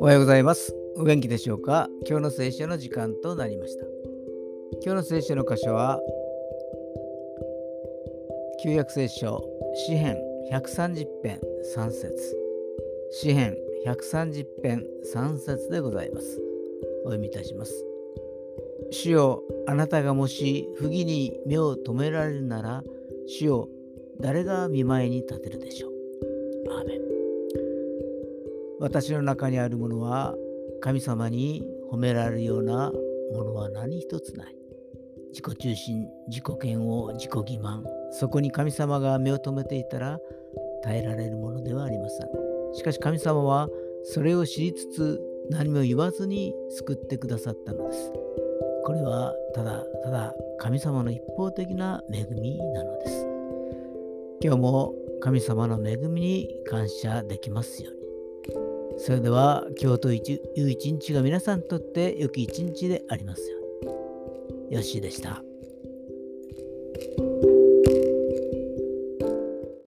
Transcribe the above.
おはようございます。お元気でしょうか？今日の聖書の時間となりました。今日の聖書の箇所は、旧約聖書、詩編130編3節詩編130編3節でございます。お読みいたします。主よ、あなたがもし不義に目を留められるなら、主よ、誰が見舞いに立てるでしょう？アーメン私の中にあるものは神様に褒められるようなものは何一つない。自己中心、自己嫌悪、自己欺瞞、そこに神様が目を留めていたら耐えられるものではありません。しかし神様はそれを知りつつ何も言わずに救ってくださったのです。これはただただ神様の一方的な恵みなのです。今日も神様の恵みに感謝できますように。それでは今日という一日が皆さんにとって良き一日でありますように。よしでした。